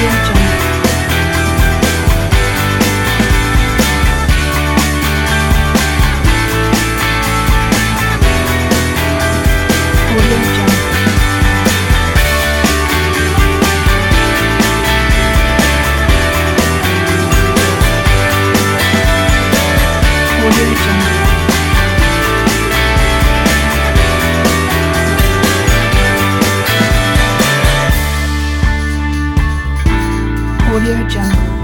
认真我认真我认真 Audio Jungle.